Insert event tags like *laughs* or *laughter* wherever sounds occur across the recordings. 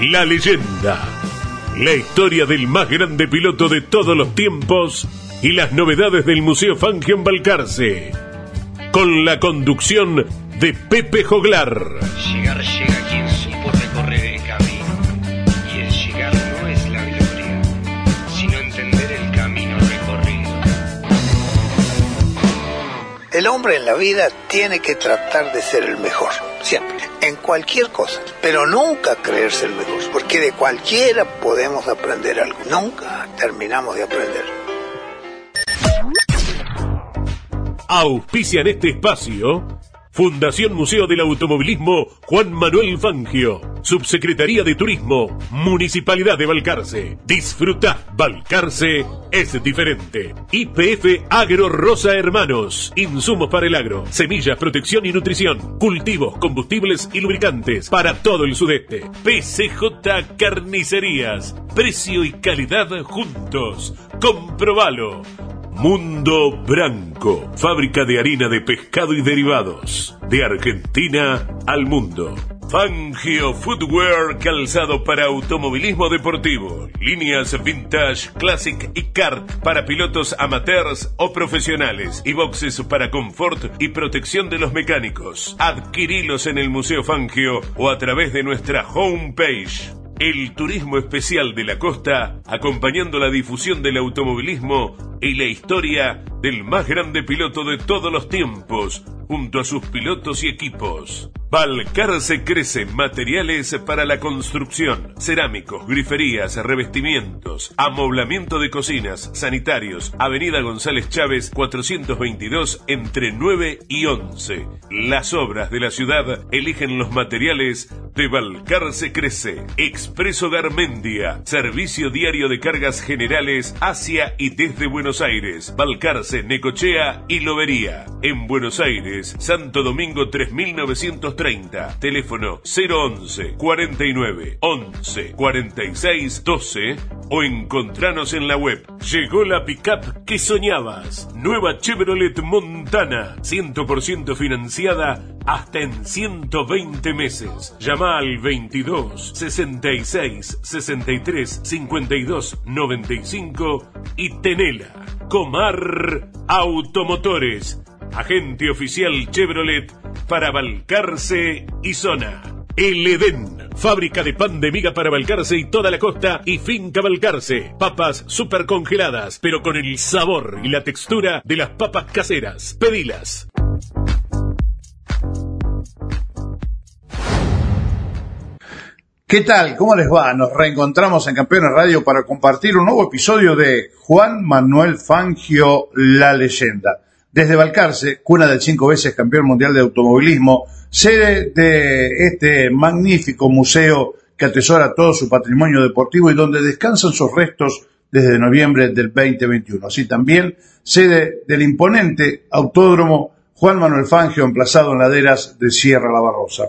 la leyenda. La historia del más grande piloto de todos los tiempos y las novedades del Museo Fangio en Balcarce. Con la conducción de Pepe Joglar. Llegar llega quien supo recorrer el camino. Y el llegar no es la gloria, sino entender el camino recorrido. El hombre en la vida tiene que tratar de ser el mejor, siempre, en cualquier cosa, pero nunca creerse el mejor, porque de cualquiera podemos aprender algo, nunca terminamos de aprender. Auspician este espacio Fundación Museo del Automovilismo Juan Manuel Fangio, Subsecretaría de Turismo, Municipalidad de Balcarce. Disfruta, Balcarce es diferente. IPF Agro Rosa Hermanos, insumos para el agro, semillas, protección y nutrición, cultivos, combustibles y lubricantes para todo el sudeste. PCJ Carnicerías, precio y calidad juntos. Comprobalo. Mundo Branco, fábrica de harina de pescado y derivados, de Argentina al mundo. Fangio Footwear, calzado para automovilismo deportivo, líneas vintage, classic y kart para pilotos amateurs o profesionales y boxes para confort y protección de los mecánicos. Adquirilos en el Museo Fangio o a través de nuestra homepage. El turismo especial de la costa, acompañando la difusión del automovilismo y la historia del más grande piloto de todos los tiempos, junto a sus pilotos y equipos. Balcarce crece materiales para la construcción, cerámicos, griferías, revestimientos, amoblamiento de cocinas, sanitarios, Avenida González Chávez 422 entre 9 y 11. Las obras de la ciudad eligen los materiales de Balcarce Crece. Expreso Garmendia, servicio diario de cargas generales hacia y desde Buenos Aires, Balcarce, Necochea y Lobería. En Buenos Aires, Santo Domingo 3930, teléfono 011 49 11 46 12 o encontranos en la web. Llegó la pickup que soñabas. Nueva Chevrolet Montana, 100% financiada hasta en 120 meses. Llama al 22 66 63 52 95 y tenela. Comar Automotores. Agente oficial Chevrolet para Balcarce y zona. El Edén, fábrica de pan de miga para Balcarce y toda la costa y finca Balcarce. Papas super congeladas, pero con el sabor y la textura de las papas caseras. Pedilas. ¿Qué tal? ¿Cómo les va? Nos reencontramos en Campeones Radio para compartir un nuevo episodio de Juan Manuel Fangio, la leyenda. Desde Balcarce, cuna del cinco veces campeón mundial de automovilismo, sede de este magnífico museo que atesora todo su patrimonio deportivo y donde descansan sus restos desde noviembre del 2021. Así también, sede del imponente autódromo Juan Manuel Fangio, emplazado en laderas de Sierra La Barrosa.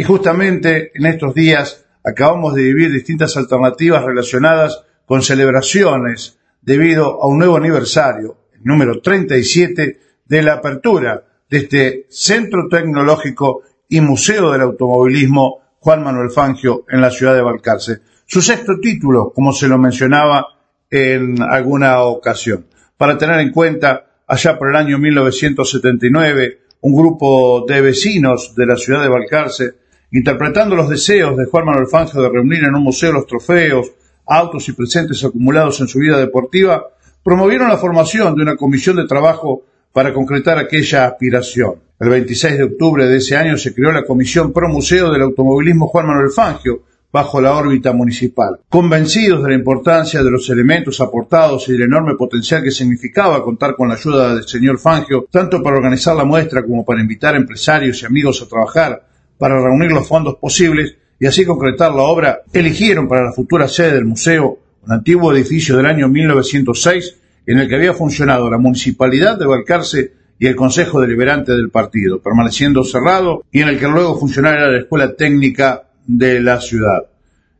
Y justamente en estos días acabamos de vivir distintas alternativas relacionadas con celebraciones debido a un nuevo aniversario, el número 37, de la apertura de este Centro Tecnológico y Museo del Automovilismo Juan Manuel Fangio en la ciudad de Balcarce. Su sexto título, como se lo mencionaba en alguna ocasión. Para tener en cuenta, allá por el año 1979, un grupo de vecinos de la ciudad de Balcarce, interpretando los deseos de Juan Manuel Fangio de reunir en un museo los trofeos, autos y presentes acumulados en su vida deportiva, promovieron la formación de una comisión de trabajo para concretar aquella aspiración. El 26 de octubre de ese año se creó la Comisión Pro Museo del Automovilismo Juan Manuel Fangio, bajo la órbita municipal. Convencidos de la importancia de los elementos aportados y del enorme potencial que significaba contar con la ayuda del señor Fangio, tanto para organizar la muestra como para invitar empresarios y amigos a trabajar, para reunir los fondos posibles y así concretar la obra, eligieron para la futura sede del museo un antiguo edificio del año 1906 en el que había funcionado la municipalidad de Balcarce y el Consejo Deliberante del partido, permaneciendo cerrado y en el que luego funcionara la Escuela Técnica de la ciudad.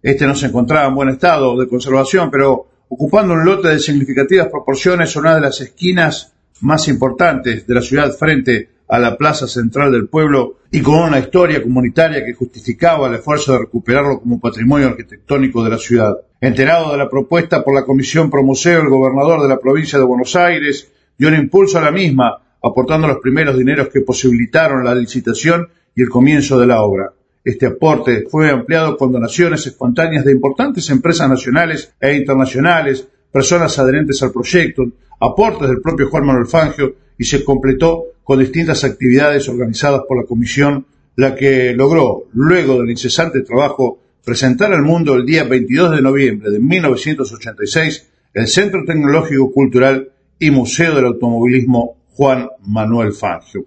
Este no se encontraba en buen estado de conservación, pero ocupando un lote de significativas proporciones una de las esquinas más importantes de la ciudad frente a la plaza central del pueblo y con una historia comunitaria que justificaba el esfuerzo de recuperarlo como patrimonio arquitectónico de la ciudad. Enterado de la propuesta por la Comisión Promuseo, el gobernador de la provincia de Buenos Aires dio un impulso a la misma, aportando los primeros dineros que posibilitaron la licitación y el comienzo de la obra. Este aporte fue ampliado con donaciones espontáneas de importantes empresas nacionales e internacionales, personas adherentes al proyecto, aportes del propio Juan Manuel Fangio y se completó con distintas actividades organizadas por la Comisión, la que logró, luego del incesante trabajo, presentar al mundo el día 22 de noviembre de 1986 el Centro Tecnológico Cultural y Museo del Automovilismo Juan Manuel Fangio.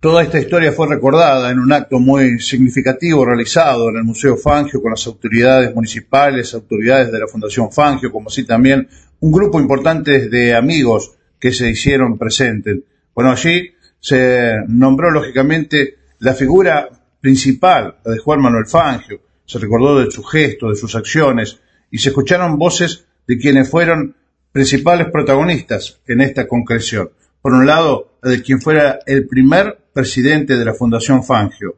Toda esta historia fue recordada en un acto muy significativo realizado en el Museo Fangio con las autoridades municipales, autoridades de la Fundación Fangio, como así también un grupo importante de amigos que se hicieron presentes. Bueno, allí se nombró lógicamente la figura principal, la de Juan Manuel Fangio, se recordó de su gesto, de sus acciones, y se escucharon voces de quienes fueron principales protagonistas en esta concreción. Por un lado, la de quien fuera el primer presidente de la Fundación Fangio,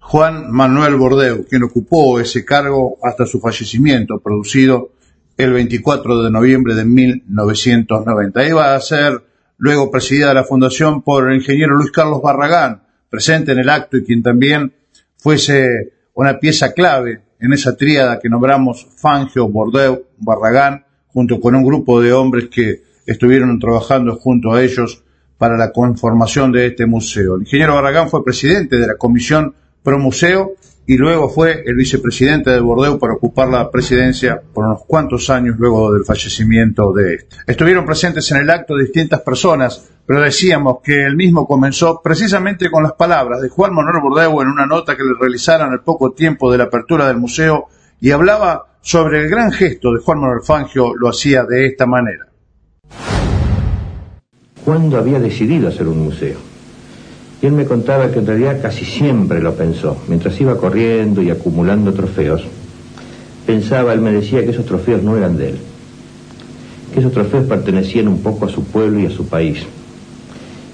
Juan Manuel Bordeu, quien ocupó ese cargo hasta su fallecimiento, producido el 24 de noviembre de 1990. Iba a ser luego presidida la fundación por el ingeniero Luis Carlos Barragán, presente en el acto y quien también fuese una pieza clave en esa tríada que nombramos Fangio, Bordeu, Barragán, junto con un grupo de hombres que estuvieron trabajando junto a ellos para la conformación de este museo. El ingeniero Barragán fue presidente de la Comisión Pro Museo y luego fue el vicepresidente de Bordeaux para ocupar la presidencia por unos cuantos años luego del fallecimiento de este. Estuvieron presentes en el acto distintas personas, pero decíamos que el mismo comenzó precisamente con las palabras de Juan Manuel Bordeaux en una nota que le realizaron al poco tiempo de la apertura del museo y hablaba sobre el gran gesto de Juan Manuel Fangio, lo hacía de esta manera cuándo había decidido hacer un museo. Y él me contaba que en realidad casi siempre lo pensó. Mientras iba corriendo y acumulando trofeos, pensaba, él me decía que esos trofeos no eran de él, que esos trofeos pertenecían un poco a su pueblo y a su país.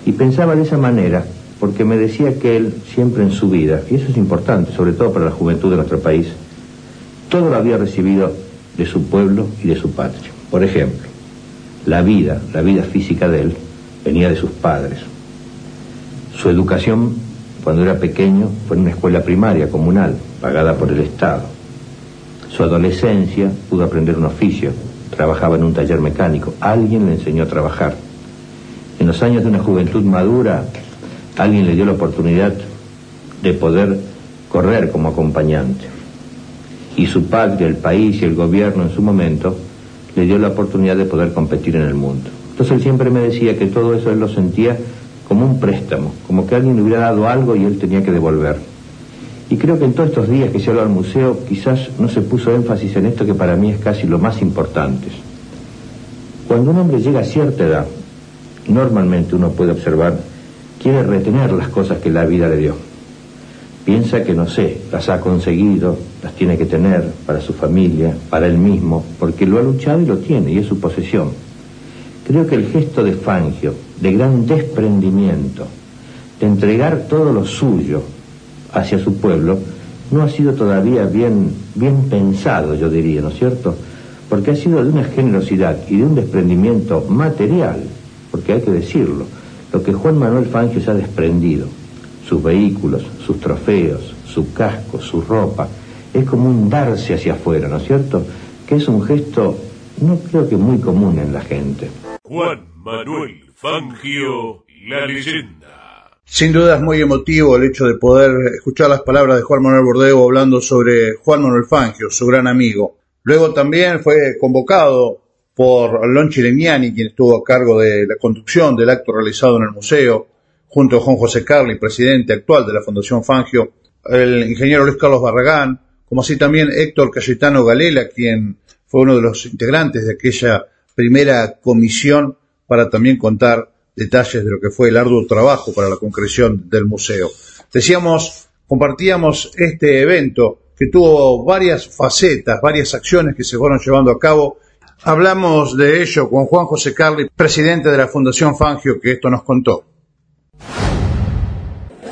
Y pensaba de esa manera porque me decía que él siempre en su vida, y eso es importante, sobre todo para la juventud de nuestro país, todo lo había recibido de su pueblo y de su patria. Por ejemplo, la vida, la vida física de él, venía de sus padres. Su educación, cuando era pequeño, fue en una escuela primaria comunal, pagada por el Estado. Su adolescencia pudo aprender un oficio, trabajaba en un taller mecánico, alguien le enseñó a trabajar. En los años de una juventud madura, alguien le dio la oportunidad de poder correr como acompañante. Y su padre, el país y el gobierno en su momento le dio la oportunidad de poder competir en el mundo. Entonces él siempre me decía que todo eso él lo sentía como un préstamo, como que alguien le hubiera dado algo y él tenía que devolver. Y creo que en todos estos días que se habla al museo quizás no se puso énfasis en esto que para mí es casi lo más importante. Cuando un hombre llega a cierta edad, normalmente uno puede observar, quiere retener las cosas que la vida le dio. Piensa que, no sé, las ha conseguido, las tiene que tener para su familia, para él mismo, porque lo ha luchado y lo tiene, y es su posesión. Creo que el gesto de Fangio, de gran desprendimiento, de entregar todo lo suyo hacia su pueblo, no ha sido todavía bien, pensado, yo diría, ¿no es cierto? Porque ha sido de una generosidad y de un desprendimiento material, porque hay que decirlo, lo que Juan Manuel Fangio se ha desprendido, sus vehículos, sus trofeos, su casco, su ropa, es como un darse hacia afuera, ¿no es cierto? Que es un gesto, no creo que muy común en la gente. Juan Manuel Fangio, la leyenda. Sin duda es muy emotivo el hecho de poder escuchar las palabras de Juan Manuel Bordego hablando sobre Juan Manuel Fangio, su gran amigo. Luego también fue convocado por Lonchi Legnani, quien estuvo a cargo de la conducción del acto realizado en el museo, junto a Juan José Carli, presidente actual de la Fundación Fangio, el ingeniero Luis Carlos Barragán, como así también Héctor Cayetano Galela, quien fue uno de los integrantes de aquella primera comisión para también contar detalles de lo que fue el arduo trabajo para la concreción del museo. Decíamos, compartíamos este evento que tuvo varias facetas, varias acciones que se fueron llevando a cabo. Hablamos de ello con Juan José Carli, presidente de la Fundación Fangio, que esto nos contó.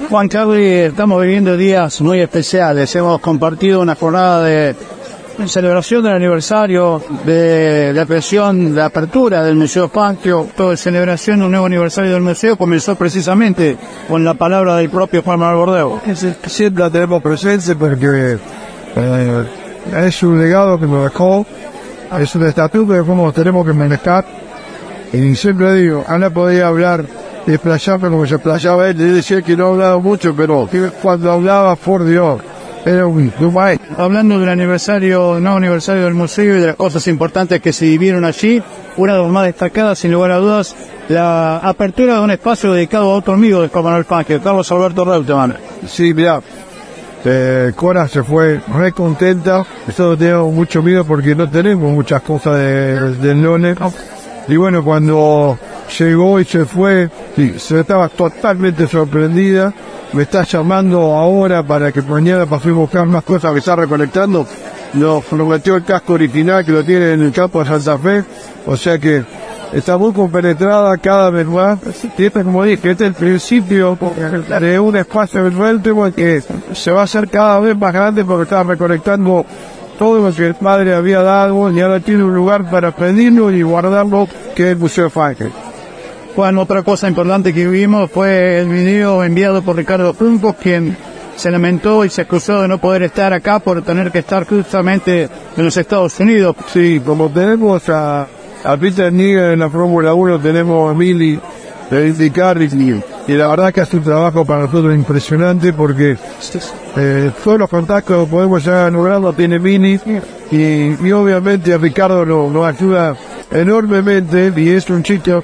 Juan Carlos, estamos viviendo días muy especiales. Hemos compartido una jornada de celebración del aniversario de la presión, la apertura del Museo Fangio, toda celebración de un nuevo aniversario del museo comenzó precisamente con la palabra del propio Juan Manuel Bordeo. Siempre la tenemos presente porque eh, es un legado que nos dejó, es un estatuto cómo tenemos que manejar. Y siempre digo, Ana podía hablar desplayarme como se explayaba él, él decía que no hablaba mucho, pero cuando hablaba, por Dios, Hablando del aniversario, no aniversario del museo y de las cosas importantes que se vivieron allí, una de las más destacadas, sin lugar a dudas, la apertura de un espacio dedicado a otro amigo de Juan Manuel Carlos Alberto Reutemann. Sí, mira, eh, Cora se fue re contenta, nosotros teníamos mucho miedo porque no tenemos muchas cosas de, del Lone. Y bueno, cuando llegó y se fue, sí, se estaba totalmente sorprendida. Me está llamando ahora para que mañana pasemos a buscar más cosas que está recolectando. Nos prometió el casco original que lo tiene en el campo de Santa Fe. O sea que está muy compenetrada cada vez más. Y este, como dije, este es el principio de un espacio virtual que se va a hacer cada vez más grande porque está recolectando todo lo que el padre había dado y ahora tiene un lugar para pedirlo y guardarlo que es el Museo Fangio. Juan, otra cosa importante que vimos fue el video enviado por Ricardo Punco, quien se lamentó y se acusó de no poder estar acá por tener que estar justamente en los Estados Unidos. Sí, como tenemos a, a Peter Nigel en la Fórmula 1, tenemos a Billy de indicar y, y la verdad que hace un trabajo para nosotros impresionante porque eh, todos los contactos que podemos ya lograr lo tiene Billy y, y obviamente Ricardo nos no ayuda enormemente y es un chico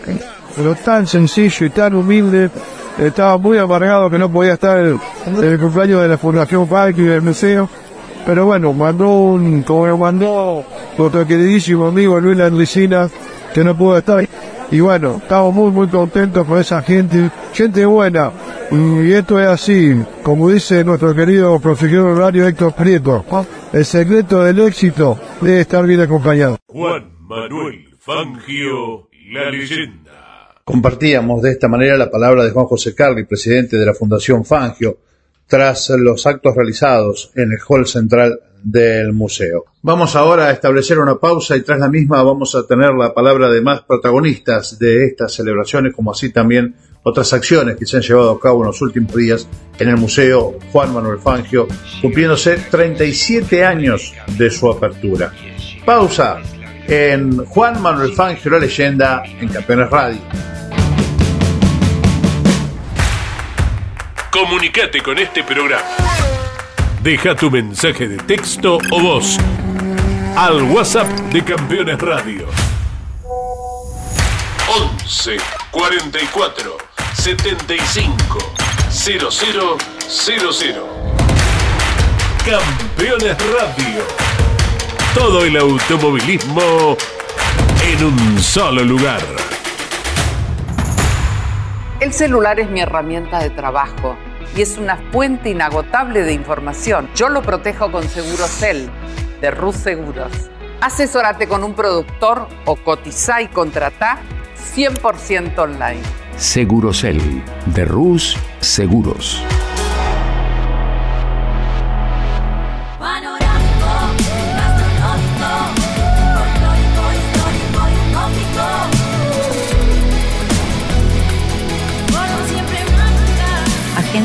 pero tan sencillo y tan humilde estaba muy amargado que no podía estar en, el cumpleaños de la Fundación Parque y del museo pero bueno, mandó un, como me mandó nuestro queridísimo amigo Luis Landricina, que no pudo estar. Y bueno, estamos muy, muy contentos con esa gente, gente buena. Y esto es así, como dice nuestro querido profesor horario Héctor Prieto, el secreto del éxito debe estar bien acompañado. Juan Manuel Fangio, la leyenda. Compartíamos de esta manera la palabra de Juan José Carli, presidente de la Fundación Fangio, tras los actos realizados en el hall central del museo. Vamos ahora a establecer una pausa y tras la misma vamos a tener la palabra de más protagonistas de estas celebraciones, como así también otras acciones que se han llevado a cabo en los últimos días en el Museo Juan Manuel Fangio, cumpliéndose 37 años de su apertura. Pausa en Juan Manuel Fangio, la leyenda, en Campeones Radio. Comunicate con este programa. Deja tu mensaje de texto o voz al WhatsApp de Campeones Radio. 11 44 75 0000. Campeones Radio. Todo el automovilismo en un solo lugar. El celular es mi herramienta de trabajo. y es una fuente inagotable de información. Yo lo protejo con Segurocel de Rus Seguros. Asesórate con un productor o cotiza y contrata 100% online. Segurocel de Rus Seguros.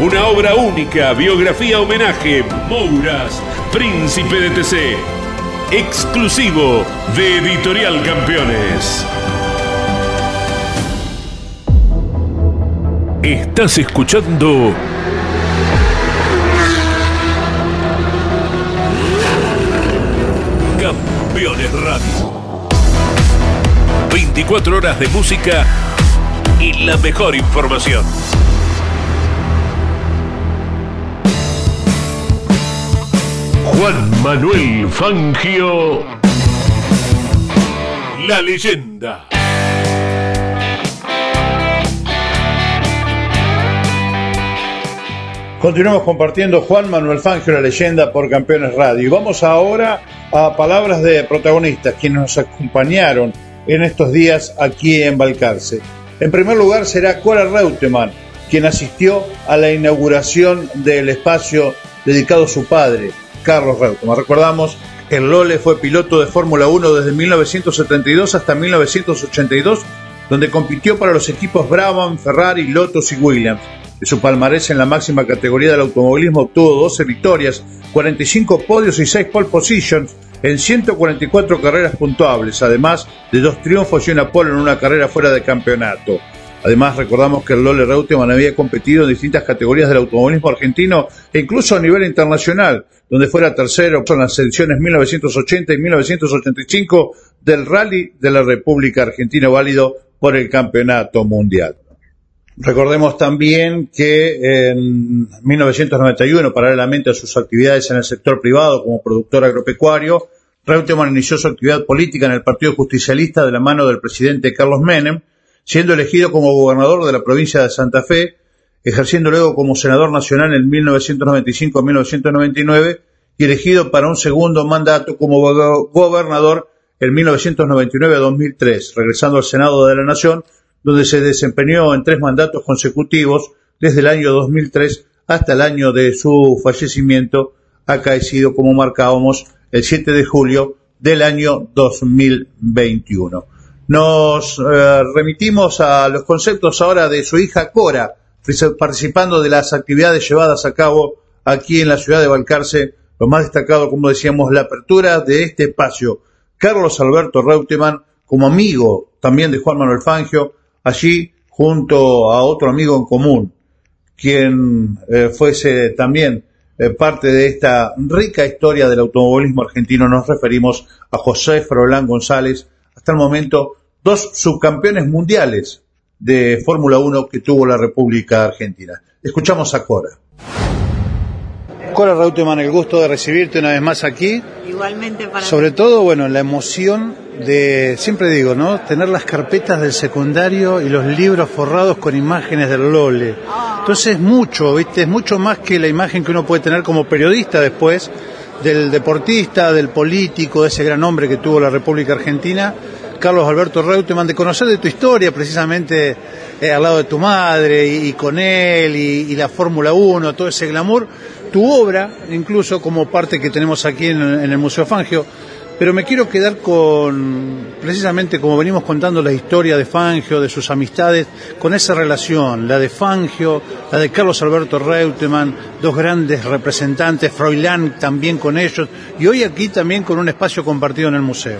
Una obra única, biografía homenaje, Mouras, Príncipe de TC. Exclusivo de Editorial Campeones. Estás escuchando Campeones Radio. 24 horas de música y la mejor información. Juan Manuel Fangio, la leyenda. Continuamos compartiendo Juan Manuel Fangio, la leyenda por Campeones Radio. Y vamos ahora a palabras de protagonistas, quienes nos acompañaron en estos días aquí en Balcarce. En primer lugar será Cora Reutemann, quien asistió a la inauguración del espacio dedicado a su padre, Carlos Reutemann. Recordamos que el Lole fue piloto de Fórmula 1 desde 1972 hasta 1982, donde compitió para los equipos Brabham, Ferrari, Lotus y Williams. De su palmarés en la máxima categoría del automovilismo obtuvo 12 victorias, 45 podios y 6 pole positions en 144 carreras puntuables, además de dos triunfos y una pole en una carrera fuera de campeonato. Además, recordamos que el Lole Reutemann había competido en distintas categorías del automovilismo argentino e incluso a nivel internacional, donde fuera tercero en las ediciones 1980 y 1985 del Rally de la República Argentina, válido por el Campeonato Mundial. Recordemos también que en 1991, paralelamente a sus actividades en el sector privado como productor agropecuario, Reutemann inició su actividad política en el Partido Justicialista de la mano del presidente Carlos Menem, siendo elegido como gobernador de la provincia de Santa Fe, ejerciendo luego como senador nacional en 1995-1999 y elegido para un segundo mandato como gobernador en 1999-2003, regresando al Senado de la Nación, donde se desempeñó en tres mandatos consecutivos desde el año 2003 hasta el año de su fallecimiento, acaecido, como marcábamos, el 7 de julio del año 2021. Nos eh, remitimos a los conceptos ahora de su hija Cora, participando de las actividades llevadas a cabo aquí en la ciudad de Balcarce, lo más destacado, como decíamos, la apertura de este espacio. Carlos Alberto Reutemann, como amigo también de Juan Manuel Fangio, allí junto a otro amigo en común, quien eh, fuese también eh, parte de esta rica historia del automovilismo argentino, nos referimos a José Frolán González, hasta el momento dos subcampeones mundiales de Fórmula 1 que tuvo la República Argentina. Escuchamos a Cora. Cora Reutemann, el gusto de recibirte una vez más aquí. Igualmente para Sobre todo, bueno, la emoción de, siempre digo, ¿no? Tener las carpetas del secundario y los libros forrados con imágenes del Lole. Entonces es mucho, ¿viste? Es mucho más que la imagen que uno puede tener como periodista después del deportista, del político, de ese gran hombre que tuvo la República Argentina, Carlos Alberto Reutemann, de conocer de tu historia precisamente eh, al lado de tu madre y, con él y, y la Fórmula 1, todo ese glamour, tu obra, incluso como parte que tenemos aquí en, en el Museo Fangio, pero me quiero quedar con, precisamente como venimos contando la historia de Fangio, de sus amistades, con esa relación, la de Fangio, la de Carlos Alberto Reutemann, dos grandes representantes, Froilán también con ellos, y hoy aquí también con un espacio compartido en el museo.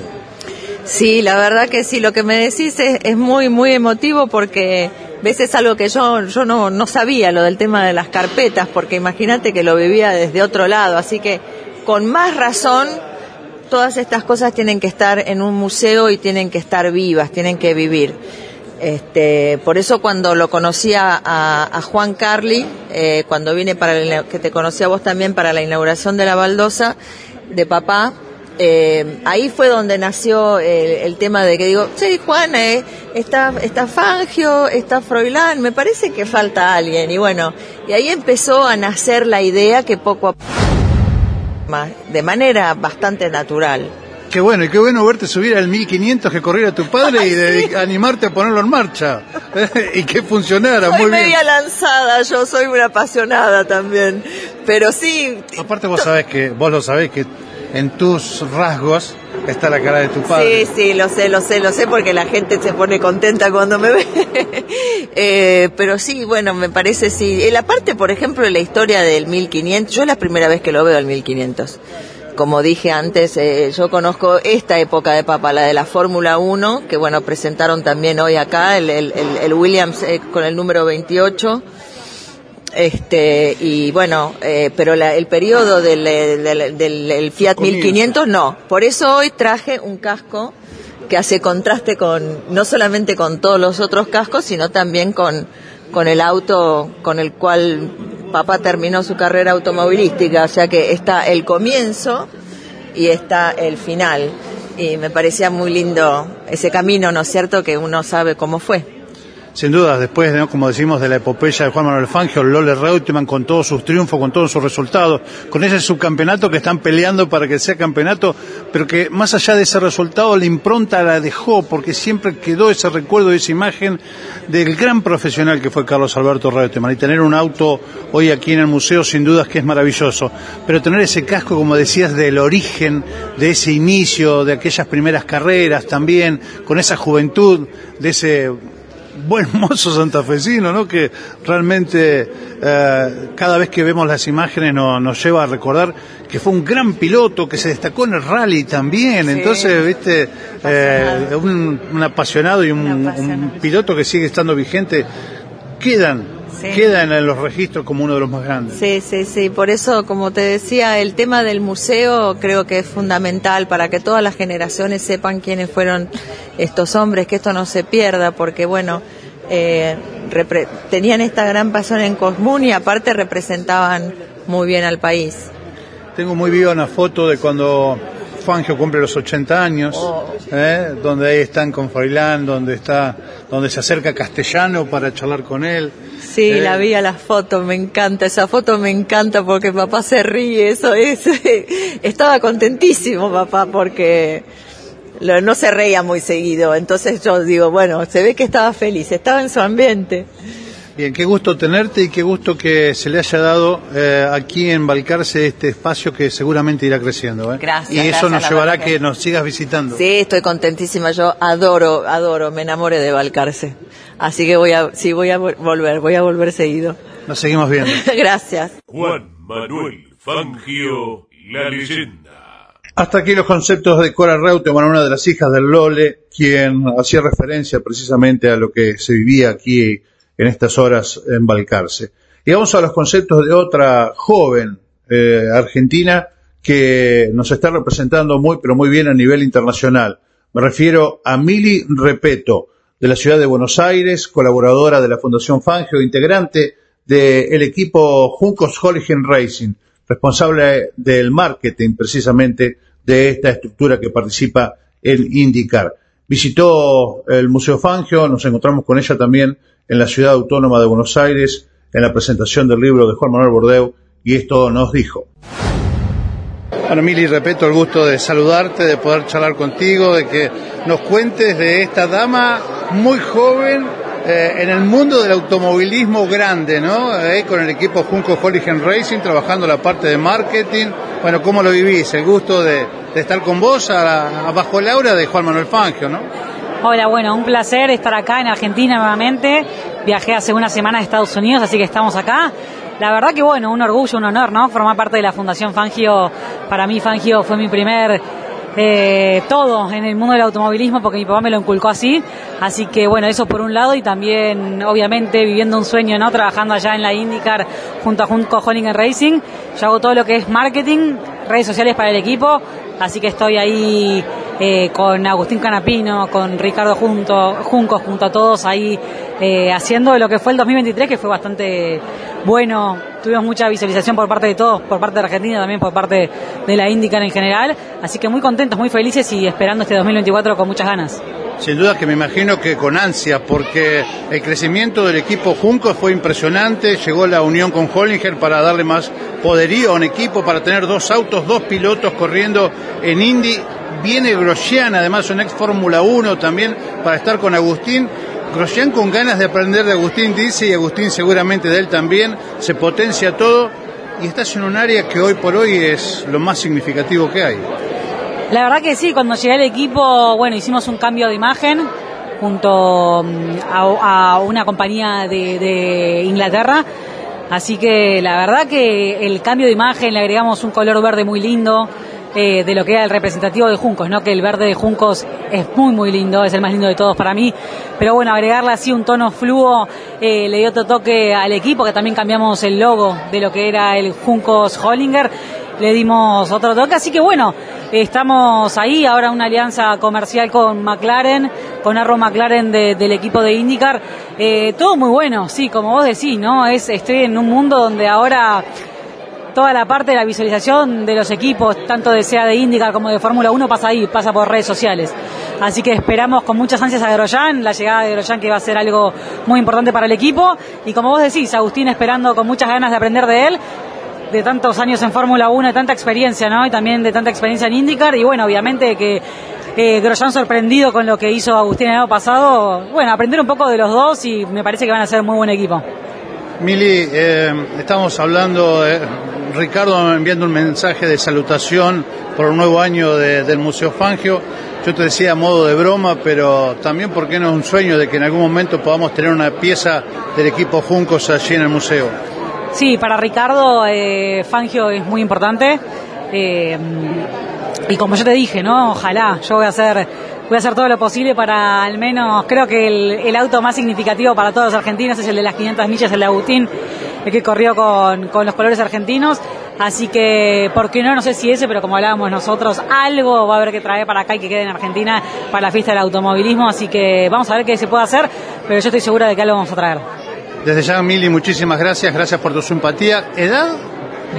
Sí, la verdad que sí, lo que me decís es, es muy, muy emotivo porque ves es algo que yo yo no, no sabía lo del tema de las carpetas porque imagínate que lo vivía desde otro lado así que con más razón todas estas cosas tienen que estar en un museo y tienen que estar vivas tienen que vivir este, por eso cuando lo conocía a, a Juan Carli, eh, cuando vine para la, que te conocí a vos también para la inauguración de la baldosa de papá, eh, ahí fue donde nació el, el, tema de que digo, sí, Juan, eh, está, está Fangio, está Froilán, me parece que falta alguien. Y bueno, y ahí empezó a nacer la idea que poco a poco, de manera bastante natural, Qué bueno, y qué bueno verte subir al 1500 que corriera tu padre y de, animarte a ponerlo en marcha. *laughs* y que funcionara soy muy media bien. lanzada, yo soy una apasionada también. Pero sí. Aparte vos sabés que, vos lo sabés que en tus rasgos está la cara de tu padre. Sí, sí, lo sé, lo sé, lo sé porque la gente se pone contenta cuando me ve. *laughs* eh, pero sí, bueno, me parece sí. La parte, por ejemplo, de la historia del 1500, yo es la primera vez que lo veo el 1500 como dije antes, eh, yo conozco esta época de Papa, la de la Fórmula 1, que bueno, presentaron también hoy acá, el, el, el, el Williams eh, con el número 28. Este, y bueno, eh, pero la, el periodo del, del, del, del Fiat 1500 no. Por eso hoy traje un casco que hace contraste con, no solamente con todos los otros cascos, sino también con, con el auto con el cual papá terminó su carrera automovilística, o sea que está el comienzo y está el final. Y me parecía muy lindo ese camino, ¿no es cierto?, que uno sabe cómo fue. Sin duda, después, ¿no? como decimos, de la epopeya de Juan Manuel Fangio, Lole Reutemann con todos sus triunfos, con todos sus resultados, con ese subcampeonato que están peleando para que sea campeonato, pero que más allá de ese resultado, la impronta la dejó, porque siempre quedó ese recuerdo, esa imagen del gran profesional que fue Carlos Alberto Reutemann. Y tener un auto hoy aquí en el museo, sin dudas que es maravilloso. Pero tener ese casco, como decías, del origen, de ese inicio, de aquellas primeras carreras también, con esa juventud, de ese buen mozo santafesino, ¿no? Que realmente eh, cada vez que vemos las imágenes no, nos lleva a recordar que fue un gran piloto, que se destacó en el rally también. Sí. Entonces, viste, eh, un, un, apasionado y un, un, piloto que sigue estando vigente, quedan. Sí. Quedan en los registros como uno de los más grandes. Sí, sí, sí. Por eso, como te decía, el tema del museo creo que es fundamental para que todas las generaciones sepan quiénes fueron estos hombres, que esto no se pierda, porque bueno, eh, tenían esta gran pasión en Cosmún y aparte representaban muy bien al país. Tengo muy viva una foto de cuando Fangio cumple los 80 años, oh. ¿eh? donde ahí están con Froilán, donde está, donde se acerca Castellano para charlar con él. Sí, eh. la vi a la foto, me encanta, esa foto me encanta porque papá se ríe, eso es, *laughs* estaba contentísimo papá porque no se reía muy seguido, entonces yo digo, bueno, se ve que estaba feliz, estaba en su ambiente. Bien, qué gusto tenerte y qué gusto que se le haya dado eh, aquí en Balcarce este espacio que seguramente irá creciendo. ¿eh? Gracias. Y eso gracias, nos llevará a que nos sigas visitando. Sí, estoy contentísima. Yo adoro, adoro, me enamoré de Balcarce. Así que voy a, sí, voy a volver, voy a volver seguido. Nos seguimos viendo. *laughs* gracias. Juan Manuel Fangio, la leyenda. Hasta aquí los conceptos de Cora Reutemann, una de las hijas del Lole, quien hacía referencia precisamente a lo que se vivía aquí en estas horas en Balcarce. Y vamos a los conceptos de otra joven eh, argentina que nos está representando muy, pero muy bien a nivel internacional. Me refiero a Mili Repeto, de la ciudad de Buenos Aires, colaboradora de la Fundación Fangio, integrante del equipo Juncos Hooligan Racing, responsable del marketing precisamente de esta estructura que participa en IndyCar. Visitó el Museo Fangio, nos encontramos con ella también en la ciudad autónoma de Buenos Aires, en la presentación del libro de Juan Manuel Bordeu, y esto nos dijo. Bueno, Mili, repito el gusto de saludarte, de poder charlar contigo, de que nos cuentes de esta dama muy joven eh, en el mundo del automovilismo grande, ¿no? Eh, con el equipo Junco Hooligan Racing, trabajando la parte de marketing. Bueno, ¿cómo lo vivís? El gusto de, estar con vos a, a bajo el aura de Juan Manuel Fangio, ¿no? Hola, bueno, un placer estar acá en Argentina nuevamente. Viajé hace una semana a Estados Unidos, así que estamos acá. La verdad que bueno, un orgullo, un honor, ¿no? Formar parte de la Fundación Fangio. Para mí Fangio fue mi primer eh, todo en el mundo del automovilismo porque mi papá me lo inculcó así. Así que bueno, eso por un lado y también obviamente viviendo un sueño, ¿no? Trabajando allá en la IndyCar junto a Junco Hollinger Racing. Yo hago todo lo que es marketing, redes sociales para el equipo, así que estoy ahí eh, con Agustín Canapino, con Ricardo Junto, Junco, junto a todos ahí eh, haciendo lo que fue el 2023, que fue bastante bueno. Tuvimos mucha visualización por parte de todos, por parte de Argentina, también por parte de la IndyCar en general. Así que muy contentos, muy felices y esperando este 2024 con muchas ganas. Sin duda que me imagino que con ansia, porque el crecimiento del equipo Junco fue impresionante. Llegó la unión con Hollinger para darle más poderío a un equipo, para tener dos autos, dos pilotos corriendo en Indy. Viene Grosjean, además un ex Fórmula 1 también, para estar con Agustín. Grosjean con ganas de aprender de Agustín dice, y Agustín seguramente de él también. Se potencia todo y estás en un área que hoy por hoy es lo más significativo que hay. La verdad que sí, cuando llegué al equipo, bueno, hicimos un cambio de imagen junto mm, a, a una compañía de, de Inglaterra. Así que la verdad que el cambio de imagen, le agregamos un color verde muy lindo, eh, de lo que era el representativo de Juncos, ¿no? Que el verde de Juncos es muy, muy lindo, es el más lindo de todos para mí. Pero bueno, agregarle así un tono fluo eh, le dio otro toque al equipo, que también cambiamos el logo de lo que era el Juncos Hollinger. Le dimos otro toque, así que bueno, estamos ahí, ahora una alianza comercial con McLaren, con Arrow McLaren de, del equipo de IndyCar. Eh, todo muy bueno, sí, como vos decís, ¿no? Es, estoy en un mundo donde ahora toda la parte de la visualización de los equipos, tanto de sea de IndyCar como de Fórmula 1, pasa ahí, pasa por redes sociales. Así que esperamos con muchas ansias a Grosjean, la llegada de Grosjean que va a ser algo muy importante para el equipo. Y como vos decís, Agustín esperando con muchas ganas de aprender de él, de tantos años en Fórmula 1, de tanta experiencia, ¿no? Y también de tanta experiencia en IndyCar. Y bueno, obviamente que eh, Grosjean sorprendido con lo que hizo Agustín el año pasado. Bueno, aprender un poco de los dos y me parece que van a ser muy buen equipo. Mili, eh, estamos hablando, eh, Ricardo enviando un mensaje de salutación por un nuevo año de, del Museo Fangio. Yo te decía a modo de broma, pero también porque no es un sueño de que en algún momento podamos tener una pieza del equipo Juncos allí en el museo. Sí, para Ricardo eh, Fangio es muy importante. Eh, y como yo te dije, ¿no? Ojalá, yo voy a hacer voy a hacer todo lo posible para al menos, creo que el, el, auto más significativo para todos los argentinos es el de las 500 millas, el de Agustín, el que corrió con, con los colores argentinos. Así que, ¿por qué no? No sé si ese, pero como hablábamos nosotros, algo va a haber que traer para acá y que quede en Argentina para la fiesta del automovilismo. Así que vamos a ver qué se puede hacer, pero yo estoy segura de que algo vamos a traer. Desde ya, Mili, muchísimas gracias, gracias por tu simpatía. ¿Edad?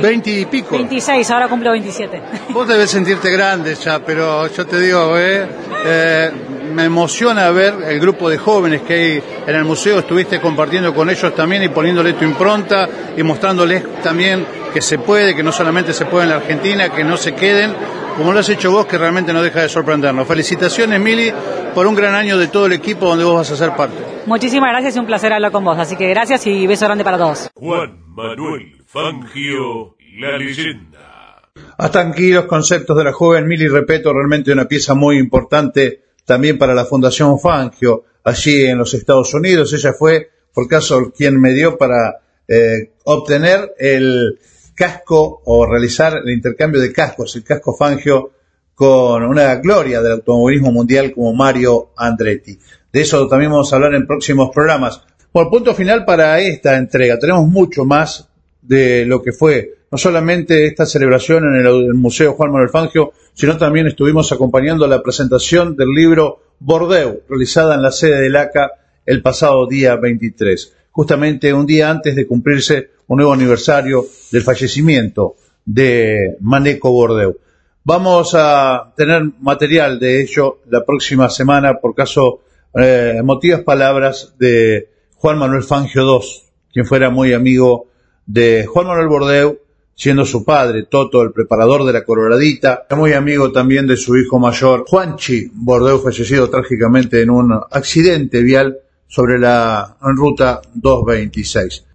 20 y pico. 26, ahora cumplo 27. Vos debes sentirte grande ya, pero yo te digo, eh, eh, me emociona ver el grupo de jóvenes que hay en el museo. Estuviste compartiendo con ellos también y poniéndole tu impronta y mostrándoles también que se puede, que no solamente se puede en la Argentina, que no se queden, como lo has hecho vos, que realmente no deja de sorprendernos. Felicitaciones, Mili, por un gran año de todo el equipo donde vos vas a ser parte. Muchísimas gracias y un placer hablar con vos. Así que gracias y beso grande para todos. Juan Manuel Fangio, la leyenda. Hasta aquí los conceptos de la joven Mili Repeto, realmente una pieza muy importante también para la Fundación Fangio, allí en los Estados Unidos. Ella fue, por caso, quien me dio para eh, obtener el casco o realizar el intercambio de cascos, el casco Fangio con una gloria del automovilismo mundial como Mario Andretti. De eso también vamos a hablar en próximos programas. Por punto final para esta entrega, tenemos mucho más de lo que fue no solamente esta celebración en el, Museo Juan Manuel Fangio, sino también estuvimos acompañando la presentación del libro Bordeaux, realizada en la sede del ACA el pasado día 23, justamente un día antes de cumplirse un nuevo aniversario del fallecimiento de Maneco Bordeaux. Vamos a tener material de ello la próxima semana, por caso, eh, emotivas palabras de Juan Manuel Fangio II, quien fuera muy amigo de Juan Manuel Bordeaux, siendo su padre, Toto, el preparador de la Coloradita, muy amigo también de su hijo mayor, Juanchi Bordeaux, fallecido trágicamente en un accidente vial sobre la ruta 226.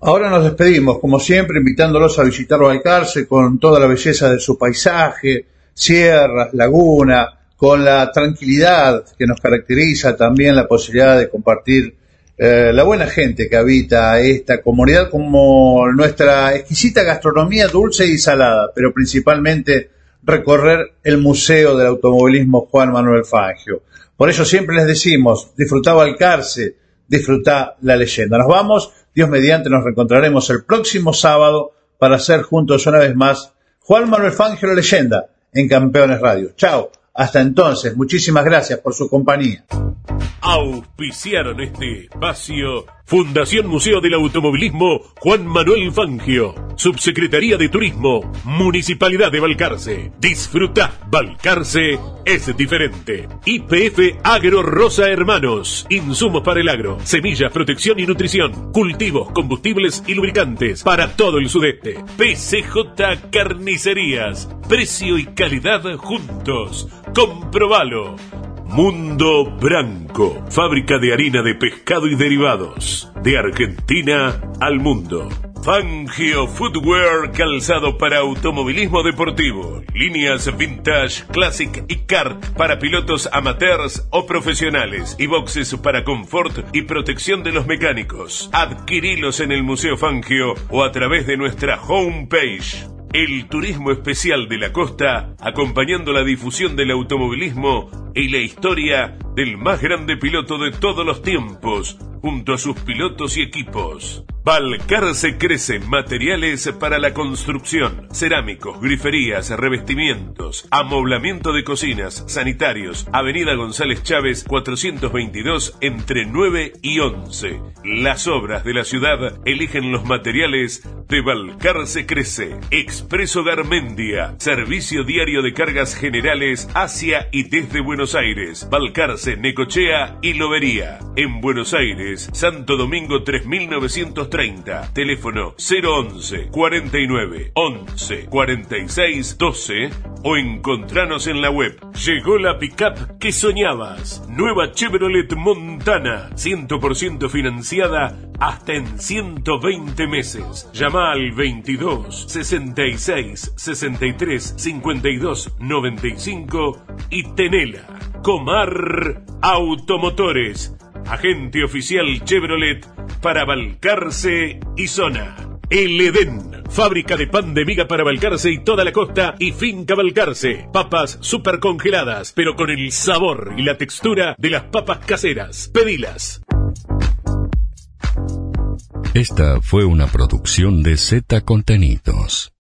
Ahora nos despedimos, como siempre, invitándolos a visitar Balcarce con toda la belleza de su paisaje, sierras, laguna, con la tranquilidad que nos caracteriza, también la posibilidad de compartir eh, la buena gente que habita esta comunidad, como nuestra exquisita gastronomía dulce y salada, pero principalmente recorrer el Museo del Automovilismo Juan Manuel Fangio. Por eso siempre les decimos, disfrutá Balcarce, disfrutá la leyenda. Nos vamos, Dios mediante, nos reencontraremos el próximo sábado para hacer juntos una vez más Juan Manuel Fangio, la leyenda, en Campeones Radio. Chao, hasta entonces, muchísimas gracias por su compañía. Auspiciaron este espacio Fundación Museo del Automovilismo Juan Manuel Fangio, Subsecretaría de Turismo, Municipalidad de Balcarce. Disfruta, Balcarce es diferente. IPF Agro Rosa Hermanos, insumos para el agro, semillas, protección y nutrición, cultivos, combustibles y lubricantes para todo el sudeste. PCJ Carnicerías, precio y calidad juntos. Comprobalo. Mundo Branco, fábrica de harina de pescado y derivados, de Argentina al mundo. Fangio Footwear, calzado para automovilismo deportivo, líneas vintage, classic y kart para pilotos amateurs o profesionales y boxes para confort y protección de los mecánicos. Adquirilos en el Museo Fangio o a través de nuestra homepage el turismo especial de la costa, acompañando la difusión del automovilismo y la historia del más grande piloto de todos los tiempos, junto a sus pilotos y equipos. Balcarce crece materiales para la construcción, cerámicos, griferías, revestimientos, amoblamiento de cocinas, sanitarios, Avenida González Chávez 422 entre 9 y 11. Las obras de la ciudad eligen los materiales de Balcarce Crece. Expreso Garmendia, servicio diario de cargas generales hacia y desde Buenos Aires, Balcarce, Necochea y Lobería. En Buenos Aires, Santo Domingo 3930, teléfono 011 49 11 46 12 o encontranos en la web. Llegó la pickup que soñabas. Nueva Chevrolet Montana, 100% financiada hasta en 120 meses. Llama al 22 66 63 52 95 y tenela. Comar Automotores, agente oficial Chevrolet para Balcarce y zona. El Edén, fábrica de pan de miga para Balcarce y toda la costa y finca Balcarce. Papas super congeladas, pero con el sabor y la textura de las papas caseras. Pedilas. Esta fue una producción de Z Contenidos.